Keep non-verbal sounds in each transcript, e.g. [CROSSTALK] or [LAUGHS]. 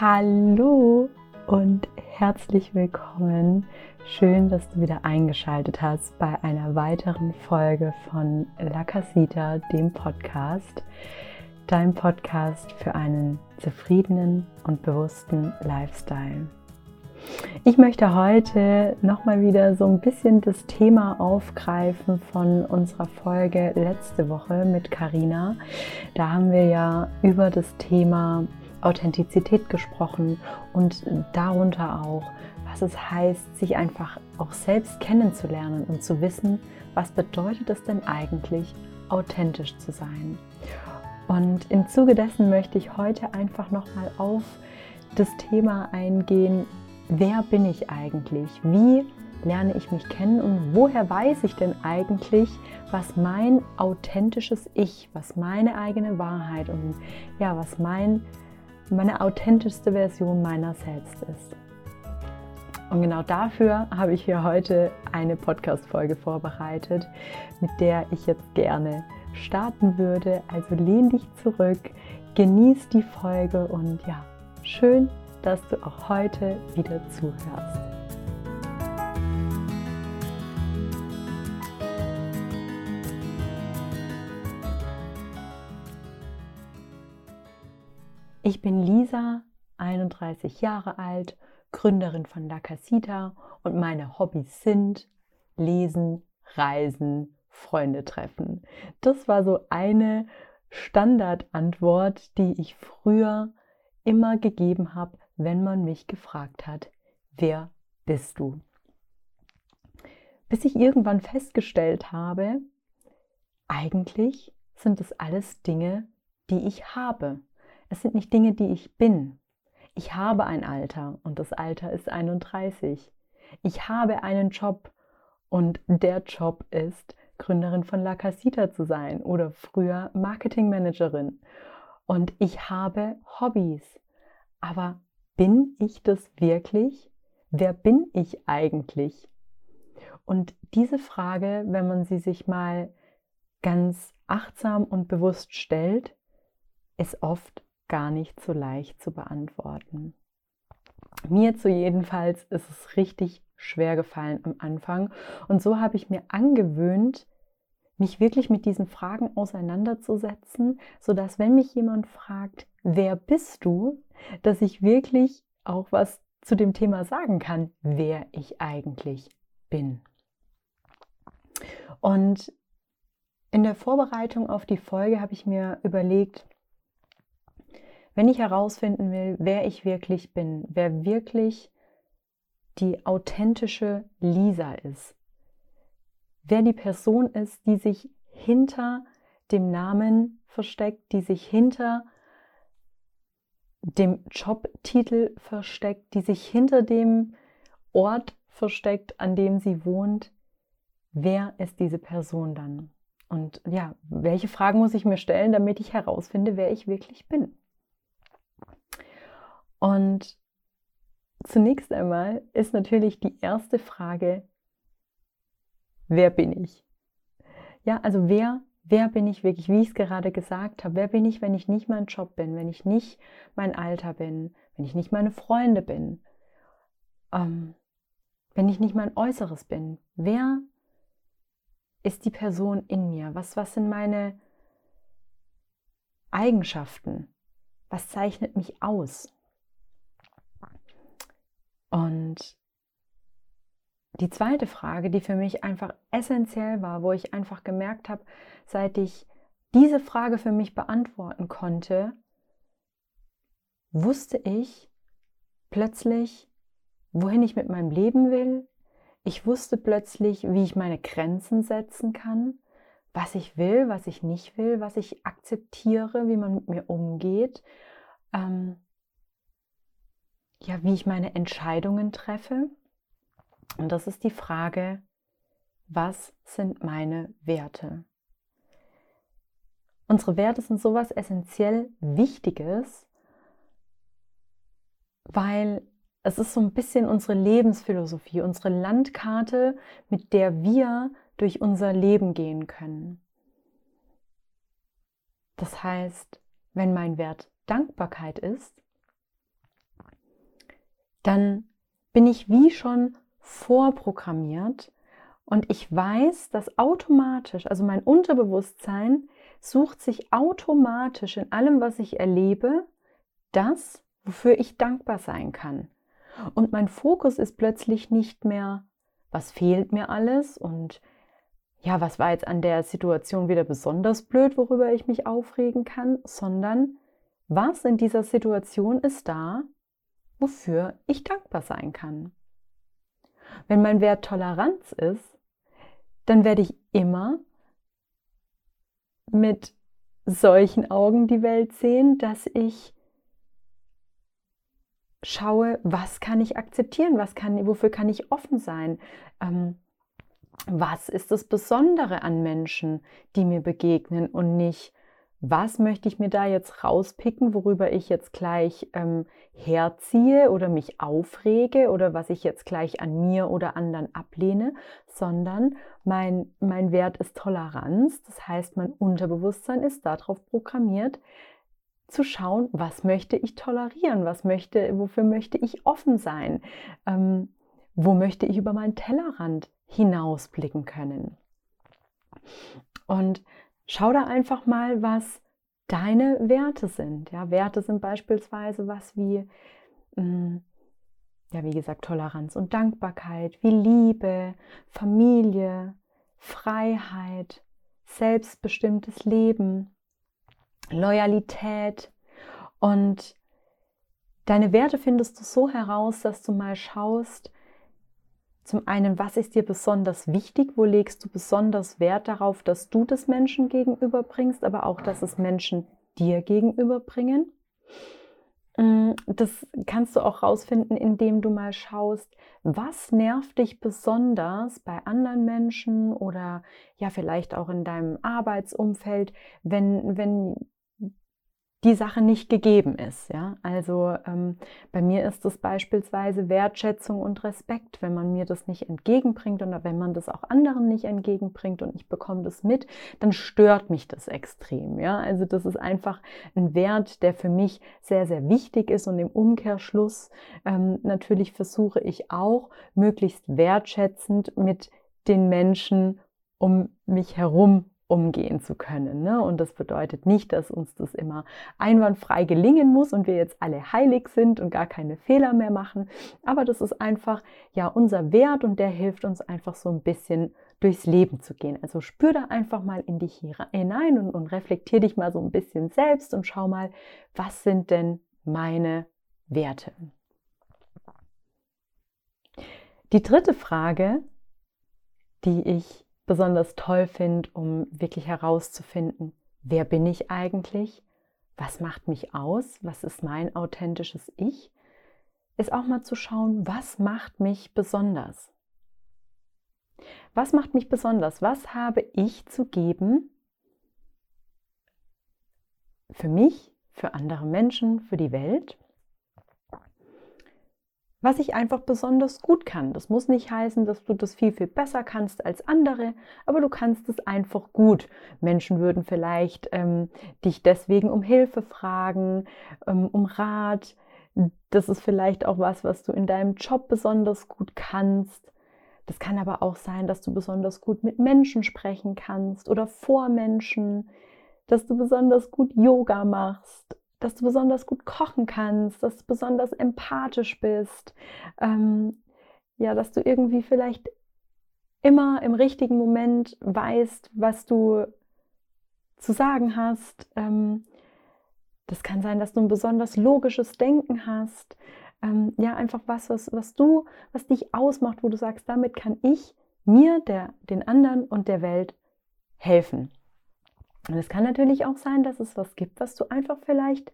Hallo und herzlich willkommen. Schön, dass du wieder eingeschaltet hast bei einer weiteren Folge von La Casita, dem Podcast. Dein Podcast für einen zufriedenen und bewussten Lifestyle. Ich möchte heute nochmal wieder so ein bisschen das Thema aufgreifen von unserer Folge letzte Woche mit Karina. Da haben wir ja über das Thema Authentizität gesprochen und darunter auch, was es heißt, sich einfach auch selbst kennenzulernen und zu wissen, was bedeutet es denn eigentlich, authentisch zu sein. Und im Zuge dessen möchte ich heute einfach nochmal auf das Thema eingehen, wer bin ich eigentlich? Wie lerne ich mich kennen und woher weiß ich denn eigentlich, was mein authentisches Ich, was meine eigene Wahrheit und ja, was mein, meine authentischste Version meiner selbst ist. Und genau dafür habe ich hier heute eine Podcast-Folge vorbereitet, mit der ich jetzt gerne starten würde. Also lehn dich zurück, genieß die Folge und ja, schön, dass du auch heute wieder zuhörst. Ich bin Lisa, 31 Jahre alt, Gründerin von La Casita und meine Hobbys sind Lesen, Reisen, Freunde treffen. Das war so eine Standardantwort, die ich früher immer gegeben habe, wenn man mich gefragt hat, wer bist du? Bis ich irgendwann festgestellt habe, eigentlich sind es alles Dinge, die ich habe. Es sind nicht Dinge, die ich bin. Ich habe ein Alter und das Alter ist 31. Ich habe einen Job und der Job ist, Gründerin von La Casita zu sein oder früher Marketingmanagerin. Und ich habe Hobbys. Aber bin ich das wirklich? Wer bin ich eigentlich? Und diese Frage, wenn man sie sich mal ganz achtsam und bewusst stellt, ist oft gar nicht so leicht zu beantworten. Mir zu jedenfalls ist es richtig schwer gefallen am Anfang und so habe ich mir angewöhnt, mich wirklich mit diesen Fragen auseinanderzusetzen, sodass wenn mich jemand fragt, wer bist du, dass ich wirklich auch was zu dem Thema sagen kann, wer ich eigentlich bin. Und in der Vorbereitung auf die Folge habe ich mir überlegt, wenn ich herausfinden will, wer ich wirklich bin, wer wirklich die authentische Lisa ist, wer die Person ist, die sich hinter dem Namen versteckt, die sich hinter dem Jobtitel versteckt, die sich hinter dem Ort versteckt, an dem sie wohnt. Wer ist diese Person dann? Und ja, welche Fragen muss ich mir stellen, damit ich herausfinde, wer ich wirklich bin? Und zunächst einmal ist natürlich die erste Frage, wer bin ich? Ja, also wer Wer bin ich wirklich, wie ich es gerade gesagt habe? Wer bin ich, wenn ich nicht mein Job bin, wenn ich nicht mein Alter bin, wenn ich nicht meine Freunde bin, ähm, wenn ich nicht mein Äußeres bin? Wer ist die Person in mir? Was, was sind meine Eigenschaften? Was zeichnet mich aus? Und die zweite Frage, die für mich einfach essentiell war, wo ich einfach gemerkt habe, seit ich diese Frage für mich beantworten konnte, wusste ich plötzlich, wohin ich mit meinem Leben will. Ich wusste plötzlich, wie ich meine Grenzen setzen kann, was ich will, was ich nicht will, was ich akzeptiere, wie man mit mir umgeht, ähm, ja, wie ich meine Entscheidungen treffe. Und das ist die Frage, was sind meine Werte? Unsere Werte sind sowas essentiell Wichtiges, weil es ist so ein bisschen unsere Lebensphilosophie, unsere Landkarte, mit der wir durch unser Leben gehen können. Das heißt, wenn mein Wert Dankbarkeit ist, dann bin ich wie schon vorprogrammiert und ich weiß, dass automatisch, also mein Unterbewusstsein sucht sich automatisch in allem, was ich erlebe, das, wofür ich dankbar sein kann. Und mein Fokus ist plötzlich nicht mehr, was fehlt mir alles und ja, was war jetzt an der Situation wieder besonders blöd, worüber ich mich aufregen kann, sondern was in dieser Situation ist da, wofür ich dankbar sein kann. Wenn mein Wert Toleranz ist, dann werde ich immer mit solchen Augen die Welt sehen, dass ich schaue, was kann ich akzeptieren, was kann, wofür kann ich offen sein. Ähm, was ist das Besondere an Menschen, die mir begegnen und nicht, was möchte ich mir da jetzt rauspicken, worüber ich jetzt gleich ähm, herziehe oder mich aufrege oder was ich jetzt gleich an mir oder anderen ablehne, sondern mein, mein Wert ist Toleranz. Das heißt, mein Unterbewusstsein ist darauf programmiert, zu schauen, was möchte ich tolerieren, was möchte, wofür möchte ich offen sein, ähm, wo möchte ich über meinen Tellerrand hinausblicken können. Und schau da einfach mal, was deine Werte sind. Ja, Werte sind beispielsweise was wie, mm, ja, wie gesagt, Toleranz und Dankbarkeit, wie Liebe, Familie, Freiheit, selbstbestimmtes Leben, Loyalität. Und deine Werte findest du so heraus, dass du mal schaust, zum einen, was ist dir besonders wichtig? Wo legst du besonders Wert darauf, dass du das Menschen gegenüberbringst, aber auch, dass es Menschen dir gegenüberbringen? Mm, das kannst du auch rausfinden, indem du mal schaust, was nervt dich besonders bei anderen Menschen oder ja, vielleicht auch in deinem Arbeitsumfeld, wenn, wenn die Sache nicht gegeben ist. Ja? Also ähm, bei mir ist es beispielsweise Wertschätzung und Respekt, wenn man mir das nicht entgegenbringt oder wenn man das auch anderen nicht entgegenbringt und ich bekomme das mit, dann stört mich das extrem. Ja? Also das ist einfach ein Wert, der für mich sehr, sehr wichtig ist und im Umkehrschluss ähm, natürlich versuche ich auch möglichst wertschätzend mit den Menschen um mich herum umgehen zu können. Ne? Und das bedeutet nicht, dass uns das immer einwandfrei gelingen muss und wir jetzt alle heilig sind und gar keine Fehler mehr machen. Aber das ist einfach ja unser Wert und der hilft uns einfach so ein bisschen durchs Leben zu gehen. Also spür da einfach mal in dich hinein und, und reflektier dich mal so ein bisschen selbst und schau mal, was sind denn meine Werte? Die dritte Frage, die ich besonders toll finde, um wirklich herauszufinden, wer bin ich eigentlich, was macht mich aus, was ist mein authentisches Ich, ist auch mal zu schauen, was macht mich besonders. Was macht mich besonders? Was habe ich zu geben für mich, für andere Menschen, für die Welt? Was ich einfach besonders gut kann. Das muss nicht heißen, dass du das viel, viel besser kannst als andere, aber du kannst es einfach gut. Menschen würden vielleicht ähm, dich deswegen um Hilfe fragen, ähm, um Rat. Das ist vielleicht auch was, was du in deinem Job besonders gut kannst. Das kann aber auch sein, dass du besonders gut mit Menschen sprechen kannst oder vor Menschen, dass du besonders gut Yoga machst dass du besonders gut kochen kannst, dass du besonders empathisch bist, ähm, ja, dass du irgendwie vielleicht immer im richtigen Moment weißt, was du zu sagen hast. Ähm, das kann sein, dass du ein besonders logisches Denken hast. Ähm, ja, einfach was, was, was du, was dich ausmacht, wo du sagst, damit kann ich mir, der, den anderen und der Welt helfen. Und es kann natürlich auch sein, dass es was gibt, was du einfach vielleicht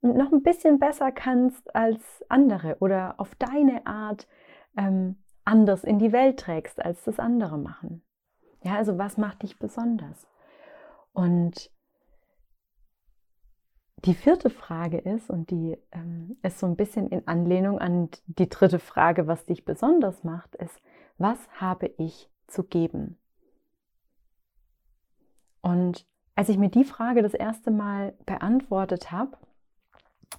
noch ein bisschen besser kannst als andere oder auf deine Art ähm, anders in die Welt trägst, als das andere machen. Ja, also was macht dich besonders? Und die vierte Frage ist, und die ähm, ist so ein bisschen in Anlehnung an die dritte Frage, was dich besonders macht, ist, was habe ich zu geben? Und als ich mir die Frage das erste Mal beantwortet habe,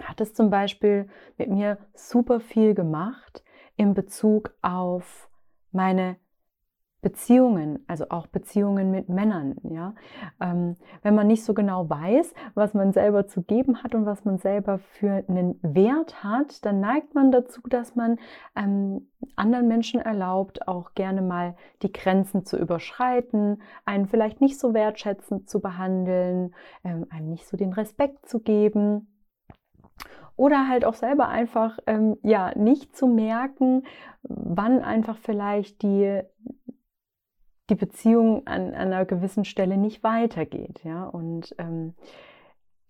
hat es zum Beispiel mit mir super viel gemacht in Bezug auf meine Beziehungen, also auch Beziehungen mit Männern, ja. Ähm, wenn man nicht so genau weiß, was man selber zu geben hat und was man selber für einen Wert hat, dann neigt man dazu, dass man ähm, anderen Menschen erlaubt, auch gerne mal die Grenzen zu überschreiten, einen vielleicht nicht so wertschätzend zu behandeln, ähm, einem nicht so den Respekt zu geben oder halt auch selber einfach ähm, ja nicht zu merken, wann einfach vielleicht die die Beziehung an, an, einer gewissen Stelle nicht weitergeht. Ja? Und ähm,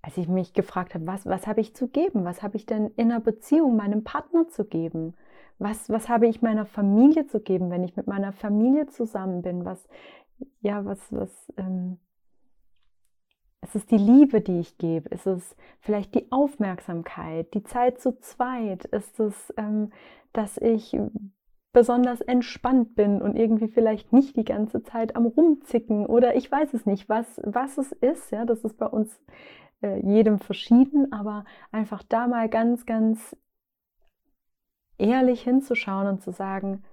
als ich mich gefragt habe, was, was habe ich zu geben? Was habe ich denn in einer Beziehung meinem Partner zu geben? Was, was habe ich meiner Familie zu geben, wenn ich mit meiner Familie zusammen bin? Was, ja, was, was, ähm, ist es die Liebe, die ich gebe? Ist es vielleicht die Aufmerksamkeit, die Zeit zu zweit? Ist es, ähm, dass ich besonders entspannt bin und irgendwie vielleicht nicht die ganze Zeit am Rumzicken oder ich weiß es nicht, was, was es ist. Ja, das ist bei uns äh, jedem verschieden, aber einfach da mal ganz, ganz ehrlich hinzuschauen und zu sagen,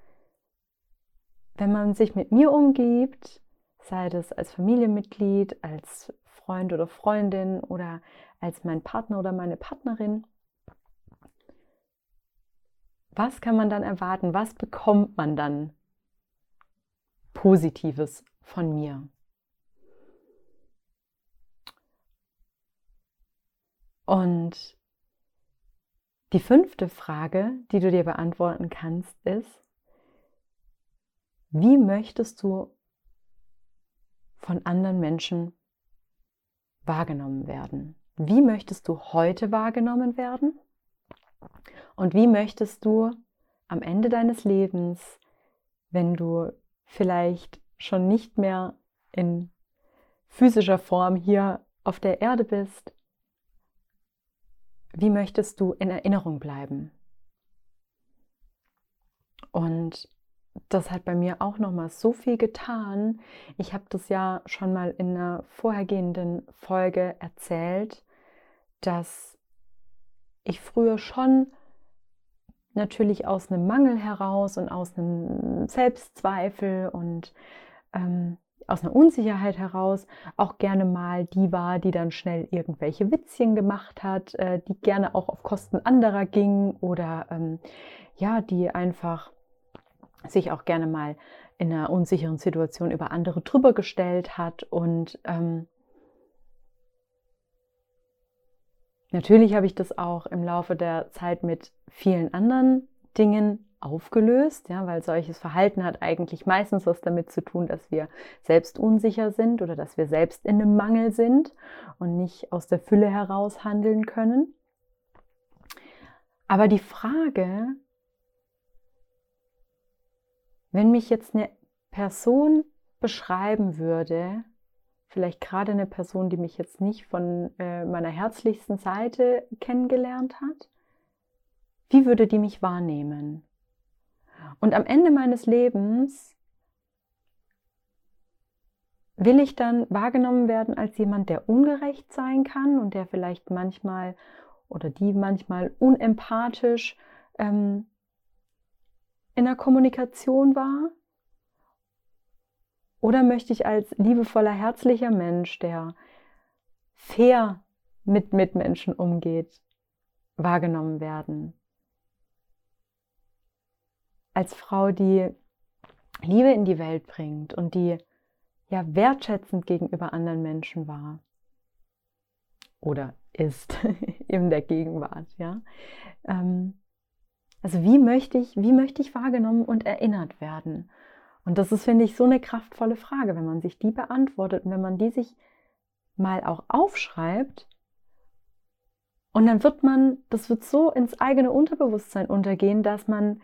wenn man sich mit mir umgibt, sei das als Familienmitglied, als Freund oder Freundin oder als mein Partner oder meine Partnerin, was kann man dann erwarten? Was bekommt man dann Positives von mir? Und die fünfte Frage, die du dir beantworten kannst, ist, wie möchtest du von anderen Menschen wahrgenommen werden? Wie möchtest du heute wahrgenommen werden? Und wie möchtest du am Ende deines Lebens, wenn du vielleicht schon nicht mehr in physischer Form hier auf der Erde bist, wie möchtest du in Erinnerung bleiben? Und das hat bei mir auch noch mal so viel getan. Ich habe das ja schon mal in einer vorhergehenden Folge erzählt, dass ich früher schon natürlich aus einem Mangel heraus und aus einem Selbstzweifel und ähm, aus einer Unsicherheit heraus auch gerne mal die war, die dann schnell irgendwelche Witzchen gemacht hat, äh, die gerne auch auf Kosten anderer ging oder ähm, ja, die einfach sich auch gerne mal in einer unsicheren Situation über andere drüber gestellt hat und ähm, Natürlich habe ich das auch im Laufe der Zeit mit vielen anderen Dingen aufgelöst, ja, weil solches Verhalten hat eigentlich meistens was damit zu tun, dass wir selbst unsicher sind oder dass wir selbst in einem Mangel sind und nicht aus der Fülle heraus handeln können. Aber die Frage, wenn mich jetzt eine Person beschreiben würde, vielleicht gerade eine Person, die mich jetzt nicht von äh, meiner herzlichsten Seite kennengelernt hat, wie würde die mich wahrnehmen? Und am Ende meines Lebens will ich dann wahrgenommen werden als jemand, der ungerecht sein kann und der vielleicht manchmal oder die manchmal unempathisch ähm, in der Kommunikation war oder möchte ich als liebevoller, herzlicher Mensch, der fair mit Mitmenschen umgeht, wahrgenommen werden? Als Frau, die Liebe in die Welt bringt und die ja wertschätzend gegenüber anderen Menschen war oder ist [LAUGHS] in der Gegenwart, ja. Ähm, also wie möchte ich, wie möchte ich wahrgenommen und erinnert werden? Und das ist, finde ich, so eine kraftvolle Frage, wenn man sich die beantwortet und wenn man die sich mal auch aufschreibt. Und dann wird man, das wird so ins eigene Unterbewusstsein untergehen, dass man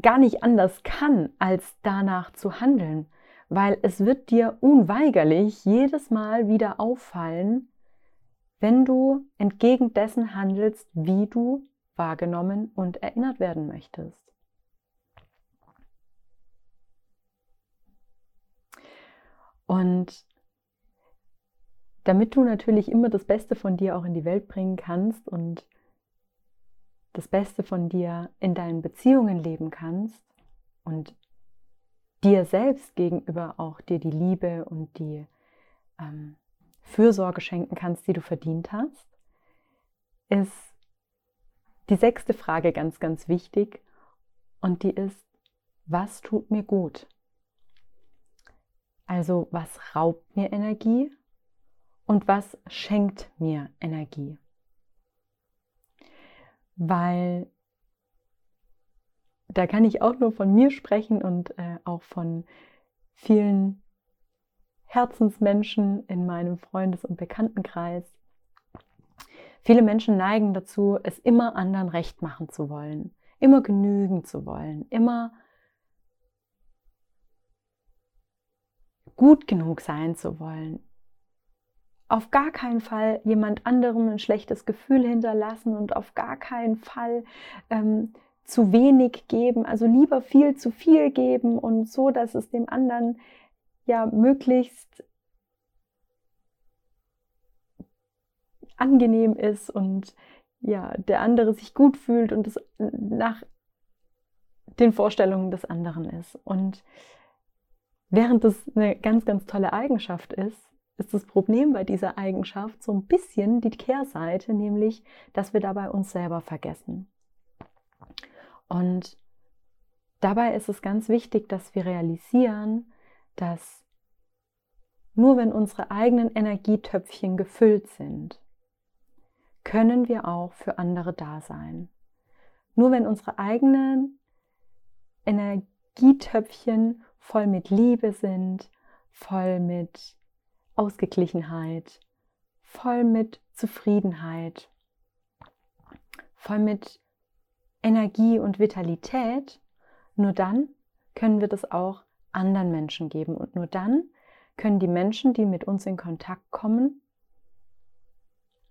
gar nicht anders kann, als danach zu handeln. Weil es wird dir unweigerlich jedes Mal wieder auffallen, wenn du entgegen dessen handelst, wie du wahrgenommen und erinnert werden möchtest. Und damit du natürlich immer das Beste von dir auch in die Welt bringen kannst und das Beste von dir in deinen Beziehungen leben kannst und dir selbst gegenüber auch dir die Liebe und die ähm, Fürsorge schenken kannst, die du verdient hast, ist die sechste Frage ganz, ganz wichtig und die ist, was tut mir gut? Also was raubt mir Energie und was schenkt mir Energie? Weil da kann ich auch nur von mir sprechen und äh, auch von vielen Herzensmenschen in meinem Freundes- und Bekanntenkreis. Viele Menschen neigen dazu, es immer anderen recht machen zu wollen, immer genügen zu wollen, immer gut genug sein zu wollen. Auf gar keinen Fall jemand anderem ein schlechtes Gefühl hinterlassen und auf gar keinen Fall ähm, zu wenig geben, also lieber viel zu viel geben und so, dass es dem anderen ja möglichst angenehm ist und ja, der andere sich gut fühlt und es nach den Vorstellungen des anderen ist. Und während das eine ganz, ganz tolle Eigenschaft ist, ist das Problem bei dieser Eigenschaft so ein bisschen die Kehrseite, nämlich, dass wir dabei uns selber vergessen. Und dabei ist es ganz wichtig, dass wir realisieren, dass nur wenn unsere eigenen Energietöpfchen gefüllt sind, können wir auch für andere da sein. Nur wenn unsere eigenen Energietöpfchen voll mit Liebe sind, voll mit Ausgeglichenheit, voll mit Zufriedenheit, voll mit Energie und Vitalität, nur dann können wir das auch anderen Menschen geben. Und nur dann können die Menschen, die mit uns in Kontakt kommen,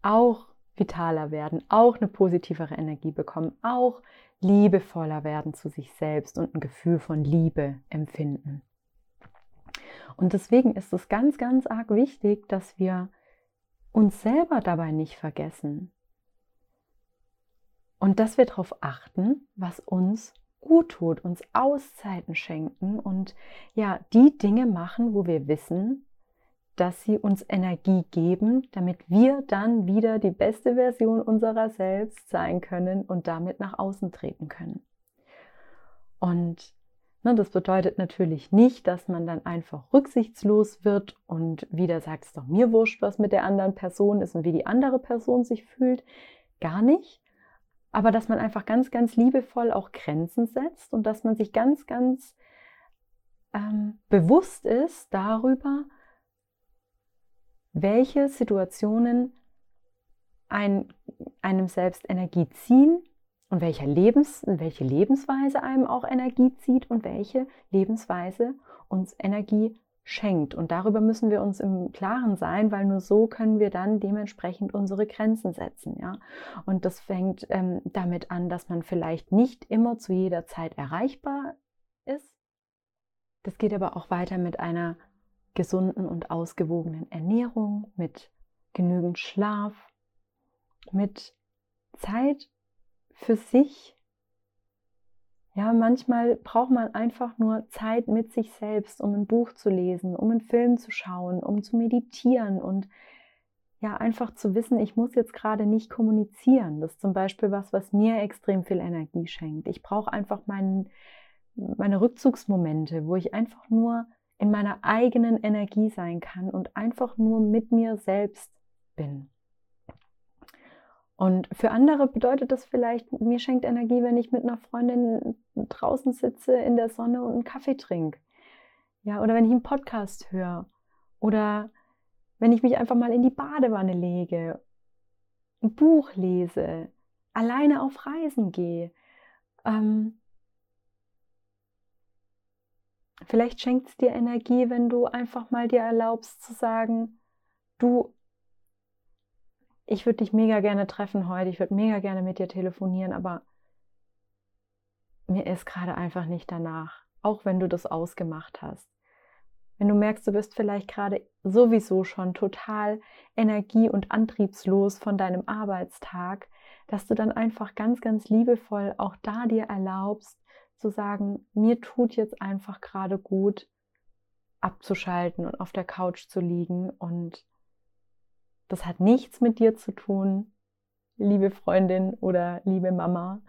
auch vitaler werden, auch eine positivere Energie bekommen, auch liebevoller werden zu sich selbst und ein Gefühl von Liebe empfinden. Und deswegen ist es ganz, ganz arg wichtig, dass wir uns selber dabei nicht vergessen. Und dass wir darauf achten, was uns gut tut, uns Auszeiten schenken und ja, die Dinge machen, wo wir wissen, dass sie uns Energie geben, damit wir dann wieder die beste Version unserer selbst sein können und damit nach außen treten können. Und ne, das bedeutet natürlich nicht, dass man dann einfach rücksichtslos wird und wieder sagt, es ist doch mir wurscht, was mit der anderen Person ist und wie die andere Person sich fühlt. Gar nicht aber dass man einfach ganz, ganz liebevoll auch Grenzen setzt und dass man sich ganz, ganz ähm, bewusst ist darüber, welche Situationen ein, einem selbst Energie ziehen und welche, Lebens, welche Lebensweise einem auch Energie zieht und welche Lebensweise uns Energie schenkt. Und darüber müssen wir uns im Klaren sein, weil nur so können wir dann dementsprechend unsere Grenzen setzen. Ja? Und das fängt ähm, damit an, dass man vielleicht nicht immer zu jeder Zeit erreichbar ist. Das geht aber auch weiter mit einer gesunden und ausgewogenen Ernährung, mit genügend Schlaf, mit Zeit für sich, ja, manchmal braucht man einfach nur Zeit mit sich selbst, um ein Buch zu lesen, um einen Film zu schauen, um zu meditieren und ja, einfach zu wissen, ich muss jetzt gerade nicht kommunizieren. Das ist zum Beispiel was, was mir extrem viel Energie schenkt. Ich brauche einfach meinen, meine Rückzugsmomente, wo ich einfach nur in meiner eigenen Energie sein kann und einfach nur mit mir selbst bin. Und für andere bedeutet das vielleicht, mir schenkt Energie, wenn ich mit einer Freundin draußen sitze in der Sonne und einen Kaffee trinke. Ja, oder wenn ich einen Podcast höre. Oder wenn ich mich einfach mal in die Badewanne lege, ein Buch lese, alleine auf Reisen gehe. Ähm, vielleicht schenkt es dir Energie, wenn du einfach mal dir erlaubst zu sagen, du, ich würde dich mega gerne treffen heute, ich würde mega gerne mit dir telefonieren, aber mir ist gerade einfach nicht danach, auch wenn du das ausgemacht hast. wenn du merkst, du bist vielleicht gerade sowieso schon total energie- und antriebslos von deinem Arbeitstag, dass du dann einfach ganz, ganz liebevoll auch da dir erlaubst zu sagen, mir tut jetzt einfach gerade gut, abzuschalten und auf der Couch zu liegen. Und das hat nichts mit dir zu tun, liebe Freundin oder liebe Mama.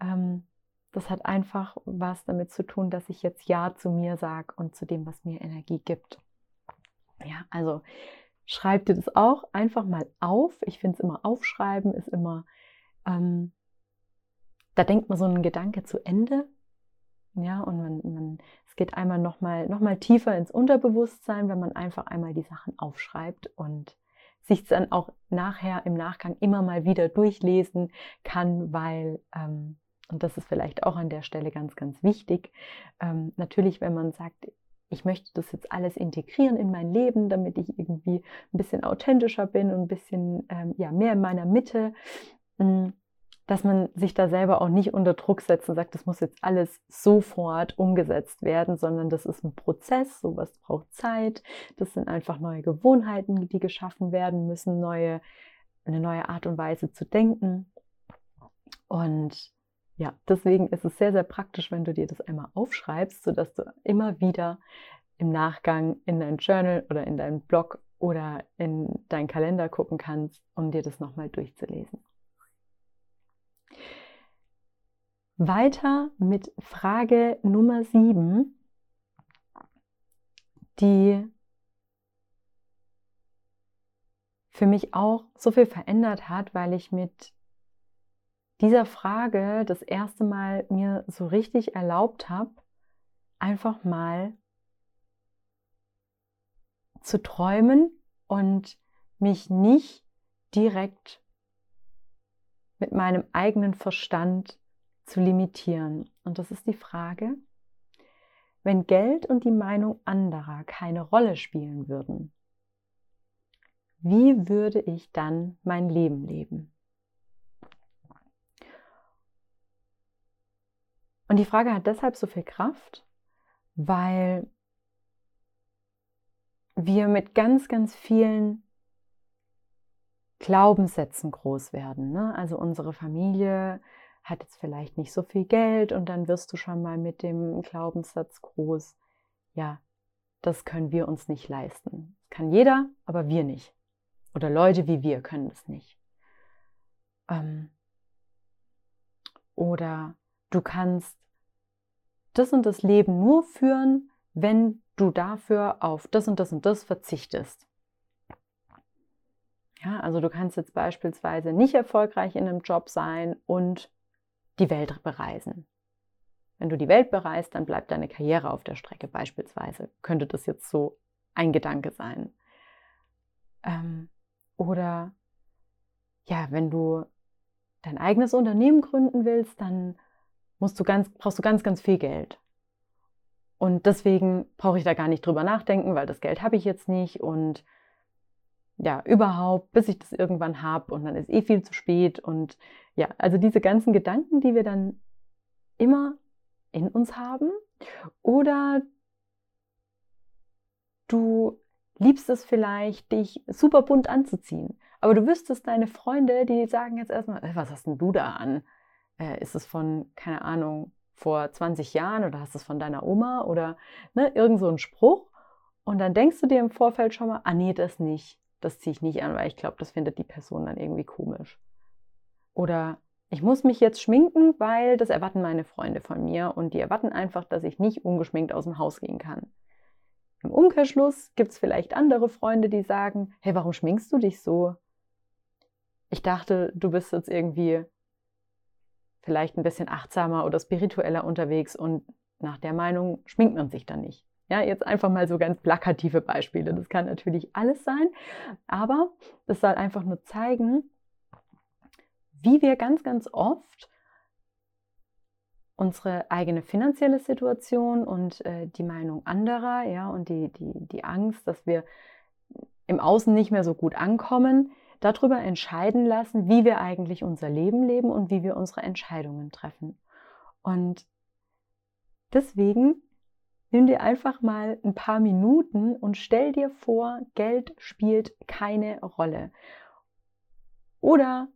Ähm, das hat einfach was damit zu tun, dass ich jetzt Ja zu mir sage und zu dem, was mir Energie gibt. Ja, also schreib dir das auch einfach mal auf. Ich finde es immer aufschreiben ist immer, ähm, da denkt man so einen Gedanke zu Ende. Ja, und man, man, es geht einmal nochmal noch mal tiefer ins Unterbewusstsein, wenn man einfach einmal die Sachen aufschreibt und sich dann auch nachher im Nachgang immer mal wieder durchlesen kann, weil ähm, und das ist vielleicht auch an der Stelle ganz, ganz wichtig. Ähm, natürlich, wenn man sagt, ich möchte das jetzt alles integrieren in mein Leben, damit ich irgendwie ein bisschen authentischer bin und ein bisschen ähm, ja, mehr in meiner Mitte, hm, dass man sich da selber auch nicht unter Druck setzt und sagt, das muss jetzt alles sofort umgesetzt werden, sondern das ist ein Prozess, sowas braucht Zeit, das sind einfach neue Gewohnheiten, die geschaffen werden müssen, neue, eine neue Art und Weise zu denken. Und ja, deswegen ist es sehr, sehr praktisch, wenn du dir das einmal aufschreibst, sodass du immer wieder im Nachgang in dein Journal oder in deinen Blog oder in deinen Kalender gucken kannst, um dir das nochmal durchzulesen. Weiter mit Frage Nummer 7, die für mich auch so viel verändert hat, weil ich mit dieser Frage das erste Mal mir so richtig erlaubt habe, einfach mal zu träumen und mich nicht direkt mit meinem eigenen Verstand zu limitieren. Und das ist die Frage, wenn Geld und die Meinung anderer keine Rolle spielen würden, wie würde ich dann mein Leben leben? Und die Frage hat deshalb so viel Kraft, weil wir mit ganz, ganz vielen Glaubenssätzen groß werden. Ne? Also unsere Familie hat jetzt vielleicht nicht so viel Geld und dann wirst du schon mal mit dem Glaubenssatz groß, ja, das können wir uns nicht leisten. Das kann jeder, aber wir nicht. Oder Leute wie wir können es nicht. Ähm, oder du kannst das und das Leben nur führen, wenn du dafür auf das und das und das verzichtest. Ja, also du kannst jetzt beispielsweise nicht erfolgreich in einem Job sein und die Welt bereisen. Wenn du die Welt bereist, dann bleibt deine Karriere auf der Strecke beispielsweise. Könnte das jetzt so ein Gedanke sein. Ähm, oder ja, wenn du dein eigenes Unternehmen gründen willst, dann musst du ganz, brauchst du ganz, ganz viel Geld. Und deswegen brauche ich da gar nicht drüber nachdenken, weil das Geld habe ich jetzt nicht und ja, überhaupt, bis ich das irgendwann habe und dann ist eh viel zu spät. Und ja, also diese ganzen Gedanken, die wir dann immer in uns haben. Oder du liebst es vielleicht, dich super bunt anzuziehen. Aber du wüsstest deine Freunde, die sagen jetzt erstmal, äh, was hast denn du da an? Äh, ist es von, keine Ahnung, vor 20 Jahren oder hast es von deiner Oma oder ne, irgend so ein Spruch? Und dann denkst du dir im Vorfeld schon mal, ah nee, das nicht das ziehe ich nicht an, weil ich glaube, das findet die Person dann irgendwie komisch. Oder ich muss mich jetzt schminken, weil das erwarten meine Freunde von mir und die erwarten einfach, dass ich nicht ungeschminkt aus dem Haus gehen kann. Im Umkehrschluss gibt es vielleicht andere Freunde, die sagen, hey, warum schminkst du dich so? Ich dachte, du bist jetzt irgendwie vielleicht ein bisschen achtsamer oder spiritueller unterwegs und nach der Meinung schminkt man sich dann nicht. Ja, jetzt einfach mal so ganz plakative Beispiele. Das kann natürlich alles sein, aber es soll einfach nur zeigen, wie wir ganz, ganz oft unsere eigene finanzielle Situation und äh, die Meinung anderer, ja, und die, die, die Angst, dass wir im Außen nicht mehr so gut ankommen, darüber entscheiden lassen, wie wir eigentlich unser Leben leben und wie wir unsere Entscheidungen treffen. Und deswegen nimm dir einfach mal ein paar Minuten und stell dir vor, Geld spielt keine Rolle. Oder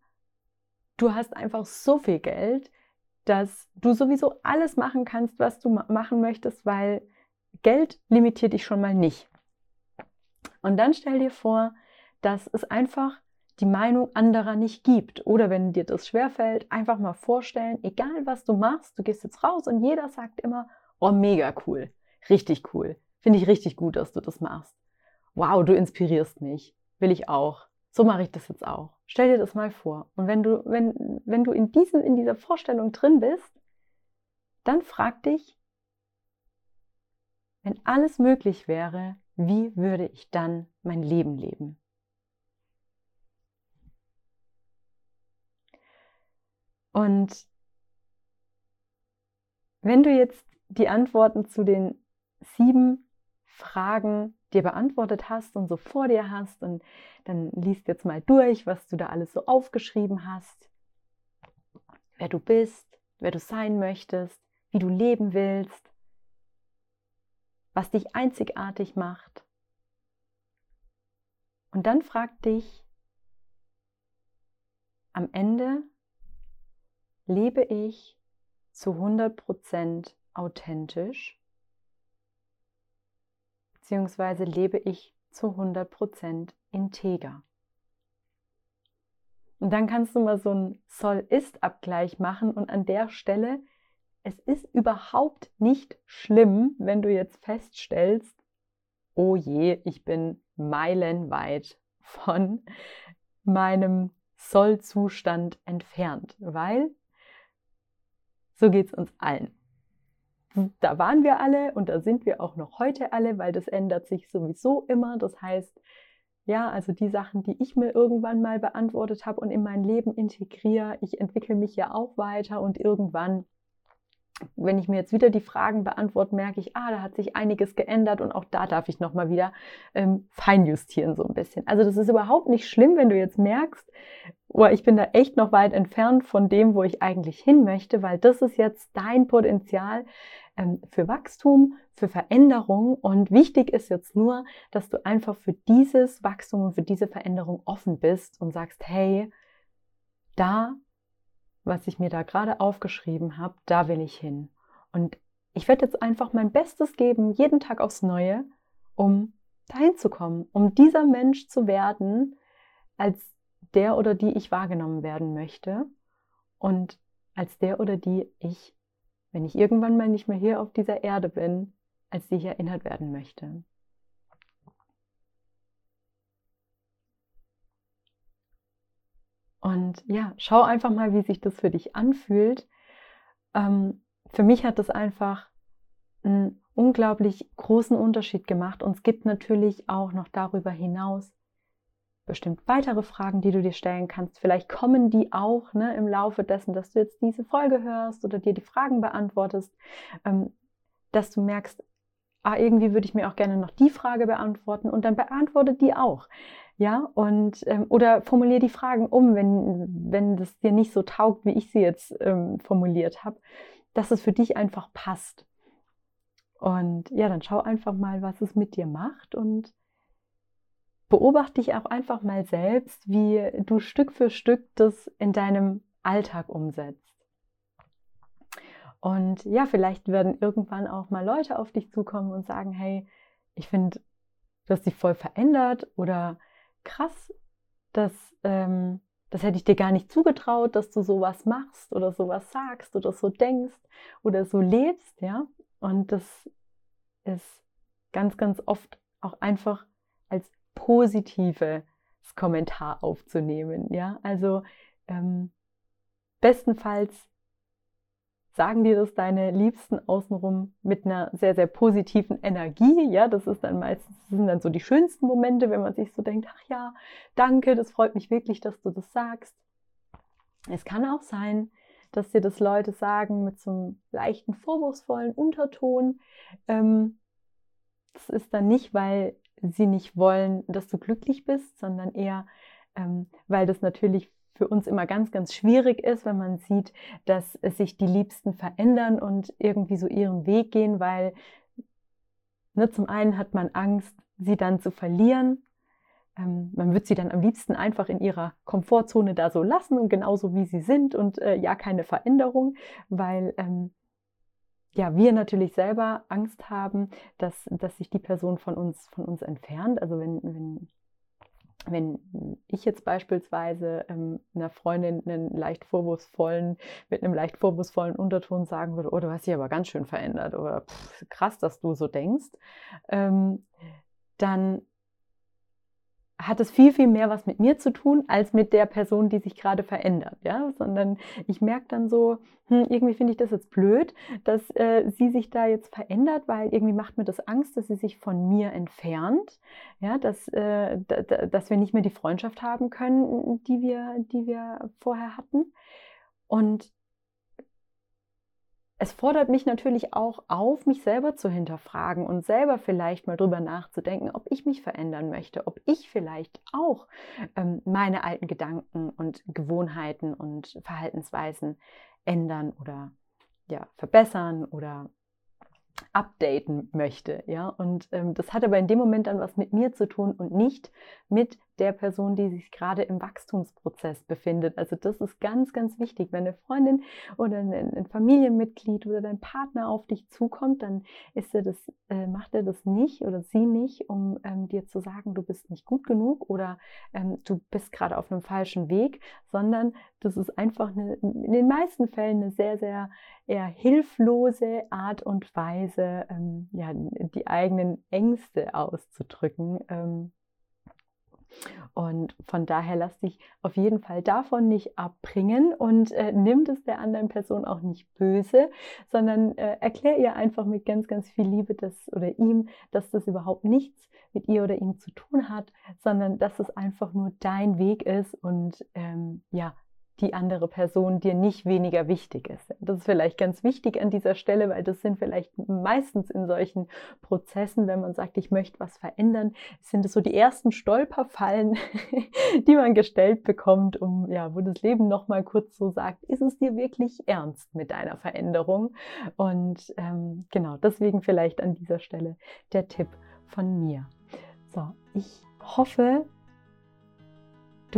du hast einfach so viel Geld, dass du sowieso alles machen kannst, was du machen möchtest, weil Geld limitiert dich schon mal nicht. Und dann stell dir vor, dass es einfach die Meinung anderer nicht gibt. Oder wenn dir das schwerfällt, einfach mal vorstellen, egal was du machst, du gehst jetzt raus und jeder sagt immer, oh, mega cool, richtig cool. Finde ich richtig gut, dass du das machst. Wow, du inspirierst mich. Will ich auch. So mache ich das jetzt auch. Stell dir das mal vor. Und wenn du, wenn, wenn du in, diesen, in dieser Vorstellung drin bist, dann frag dich, wenn alles möglich wäre, wie würde ich dann mein Leben leben? Und wenn du jetzt die Antworten zu den sieben Fragen dir beantwortet hast und so vor dir hast und dann liest jetzt mal durch, was du da alles so aufgeschrieben hast, wer du bist, wer du sein möchtest, wie du leben willst, was dich einzigartig macht. Und dann frag dich am Ende, lebe ich zu 100% authentisch? Beziehungsweise lebe ich zu 100% integer? Und dann kannst du mal so einen Soll-Ist-Abgleich machen und an der Stelle, es ist überhaupt nicht schlimm, wenn du jetzt feststellst, oh je, ich bin meilenweit von meinem Soll-Zustand entfernt, weil so geht es uns allen. Da waren wir alle und da sind wir auch noch heute alle, weil das ändert sich sowieso immer. Das heißt, ja, also die Sachen, die ich mir irgendwann mal beantwortet habe und in mein Leben integriere, ich entwickle mich ja auch weiter und irgendwann wenn ich mir jetzt wieder die Fragen beantworte, merke ich, ah, da hat sich einiges geändert und auch da darf ich nochmal wieder ähm, feinjustieren so ein bisschen. Also das ist überhaupt nicht schlimm, wenn du jetzt merkst, oh, ich bin da echt noch weit entfernt von dem, wo ich eigentlich hin möchte, weil das ist jetzt dein Potenzial ähm, für Wachstum, für Veränderung und wichtig ist jetzt nur, dass du einfach für dieses Wachstum und für diese Veränderung offen bist und sagst, hey, da was ich mir da gerade aufgeschrieben habe, da will ich hin. Und ich werde jetzt einfach mein Bestes geben, jeden Tag aufs Neue, um dahin zu kommen, um dieser Mensch zu werden, als der oder die ich wahrgenommen werden möchte und als der oder die ich, wenn ich irgendwann mal nicht mehr hier auf dieser Erde bin, als die ich erinnert werden möchte. Und ja, schau einfach mal, wie sich das für dich anfühlt. Ähm, für mich hat das einfach einen unglaublich großen Unterschied gemacht. Und es gibt natürlich auch noch darüber hinaus bestimmt weitere Fragen, die du dir stellen kannst. Vielleicht kommen die auch ne, im Laufe dessen, dass du jetzt diese Folge hörst oder dir die Fragen beantwortest, ähm, dass du merkst, ah, irgendwie würde ich mir auch gerne noch die Frage beantworten und dann beantworte die auch. Ja, und ähm, oder formulier die Fragen um, wenn, wenn das dir nicht so taugt, wie ich sie jetzt ähm, formuliert habe, dass es für dich einfach passt. Und ja, dann schau einfach mal, was es mit dir macht und beobachte dich auch einfach mal selbst, wie du Stück für Stück das in deinem Alltag umsetzt. Und ja, vielleicht werden irgendwann auch mal Leute auf dich zukommen und sagen, hey, ich finde, du hast dich voll verändert oder krass, das, ähm, das hätte ich dir gar nicht zugetraut, dass du sowas machst oder sowas sagst oder so denkst oder so lebst, ja. Und das ist ganz, ganz oft auch einfach als positives Kommentar aufzunehmen, ja. Also ähm, bestenfalls sagen dir das deine Liebsten außenrum mit einer sehr, sehr positiven Energie. Ja, das ist dann meistens, sind dann so die schönsten Momente, wenn man sich so denkt, ach ja, danke, das freut mich wirklich, dass du das sagst. Es kann auch sein, dass dir das Leute sagen mit so einem leichten vorwurfsvollen Unterton. Ähm, das ist dann nicht, weil sie nicht wollen, dass du glücklich bist, sondern eher, ähm, weil das natürlich für uns immer ganz, ganz schwierig ist, wenn man sieht, dass sich die Liebsten verändern und irgendwie so ihren Weg gehen, weil Ne, zum einen hat man Angst, sie dann zu verlieren. Ähm, man wird sie dann am liebsten einfach in ihrer Komfortzone da so lassen und genauso wie sie sind und äh, ja keine Veränderung, weil ähm, ja, wir natürlich selber Angst haben, dass, dass sich die Person von uns, von uns entfernt. Also wenn, wenn, wenn ich jetzt beispielsweise ähm, einer Freundin einen leicht vorwurfsvollen, mit einem leicht vorwurfsvollen Unterton sagen würde, oh, du hast dich aber ganz schön verändert oder krass, dass du so denkst, ähm, dann hat es viel, viel mehr was mit mir zu tun, als mit der Person, die sich gerade verändert. Ja? Sondern ich merke dann so, hm, irgendwie finde ich das jetzt blöd, dass äh, sie sich da jetzt verändert, weil irgendwie macht mir das Angst, dass sie sich von mir entfernt, ja? dass, äh, dass wir nicht mehr die Freundschaft haben können, die wir, die wir vorher hatten. Und es fordert mich natürlich auch auf, mich selber zu hinterfragen und selber vielleicht mal drüber nachzudenken, ob ich mich verändern möchte, ob ich vielleicht auch ähm, meine alten Gedanken und Gewohnheiten und Verhaltensweisen ändern oder ja, verbessern oder updaten möchte. Ja? Und ähm, das hat aber in dem Moment dann was mit mir zu tun und nicht mit der Person, die sich gerade im Wachstumsprozess befindet. Also das ist ganz, ganz wichtig. Wenn eine Freundin oder ein, Familienmitglied oder dein Partner auf dich zukommt, dann ist er das, äh, macht er das nicht oder sie nicht, um ähm, dir zu sagen, du bist nicht gut genug oder ähm, du bist gerade auf einem falschen Weg, sondern das ist einfach eine, in den meisten Fällen eine sehr, sehr eher hilflose Art und Weise, ähm, ja, die eigenen Ängste auszudrücken ähm, und von daher lass dich auf jeden Fall davon nicht abbringen und äh, nimm es der anderen Person auch nicht böse, sondern äh, erklär ihr einfach mit ganz, ganz viel Liebe dass, oder ihm, dass das überhaupt nichts mit ihr oder ihm zu tun hat, sondern dass es einfach nur dein Weg ist und ähm, ja, die andere Person dir nicht weniger wichtig ist. Das ist vielleicht ganz wichtig an dieser Stelle, weil das sind vielleicht meistens in solchen Prozessen, wenn man sagt, ich möchte was verändern, sind es so die ersten Stolperfallen, [LAUGHS] die man gestellt bekommt, um ja, wo das Leben noch mal kurz so sagt, ist es dir wirklich ernst mit deiner Veränderung? Und ähm, genau, deswegen vielleicht an dieser Stelle der Tipp von mir. So, ich hoffe,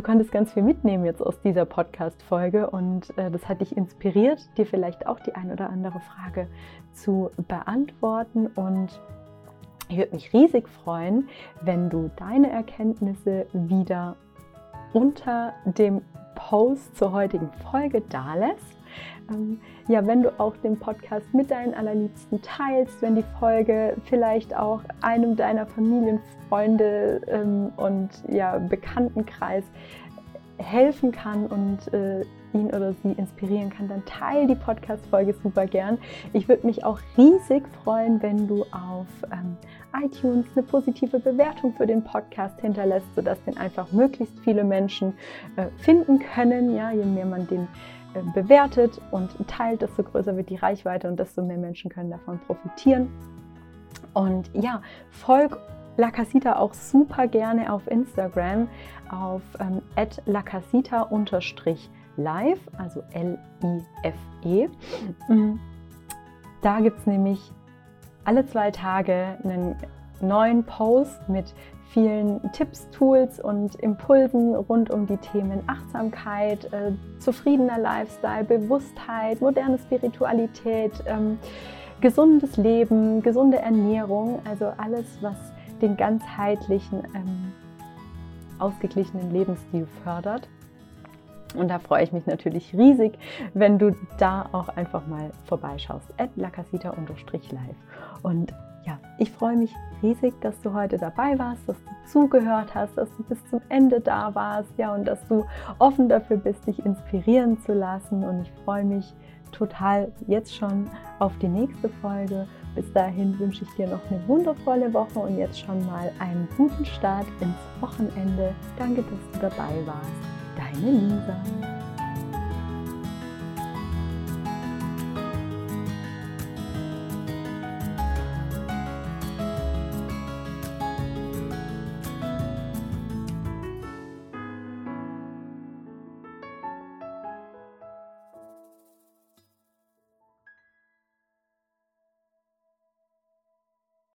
Du konntest ganz viel mitnehmen jetzt aus dieser Podcast-Folge und äh, das hat dich inspiriert, dir vielleicht auch die ein oder andere Frage zu beantworten. Und ich würde mich riesig freuen, wenn du deine Erkenntnisse wieder unter dem Post zur heutigen Folge dalässt. Ähm, ja, wenn du auch den Podcast mit deinen Allerliebsten teilst, wenn die Folge vielleicht auch einem deiner Familienfreunde ähm, und ja, Bekanntenkreis helfen kann und äh, ihn oder sie inspirieren kann, dann teile die Podcast-Folge super gern. Ich würde mich auch riesig freuen, wenn du auf ähm, iTunes eine positive Bewertung für den Podcast hinterlässt, sodass den einfach möglichst viele Menschen äh, finden können. Ja, je mehr man den bewertet und teilt, desto größer wird die Reichweite und desto mehr Menschen können davon profitieren. Und ja, folg La Casita auch super gerne auf Instagram auf ähm, lacasita-live, also L-I-F-E. Mhm. Da gibt es nämlich alle zwei Tage einen neuen Post mit vielen Tipps, Tools und Impulsen rund um die Themen Achtsamkeit, äh, zufriedener Lifestyle, Bewusstheit, moderne Spiritualität, ähm, gesundes Leben, gesunde Ernährung, also alles, was den ganzheitlichen, ähm, ausgeglichenen Lebensstil fördert. Und da freue ich mich natürlich riesig, wenn du da auch einfach mal vorbeischaust. At lacasita-live. Und ja, ich freue mich riesig, dass du heute dabei warst, dass du zugehört hast, dass du bis zum Ende da warst, ja, und dass du offen dafür bist, dich inspirieren zu lassen. Und ich freue mich total jetzt schon auf die nächste Folge. Bis dahin wünsche ich dir noch eine wundervolle Woche und jetzt schon mal einen guten Start ins Wochenende. Danke, dass du dabei warst. Deine Lisa.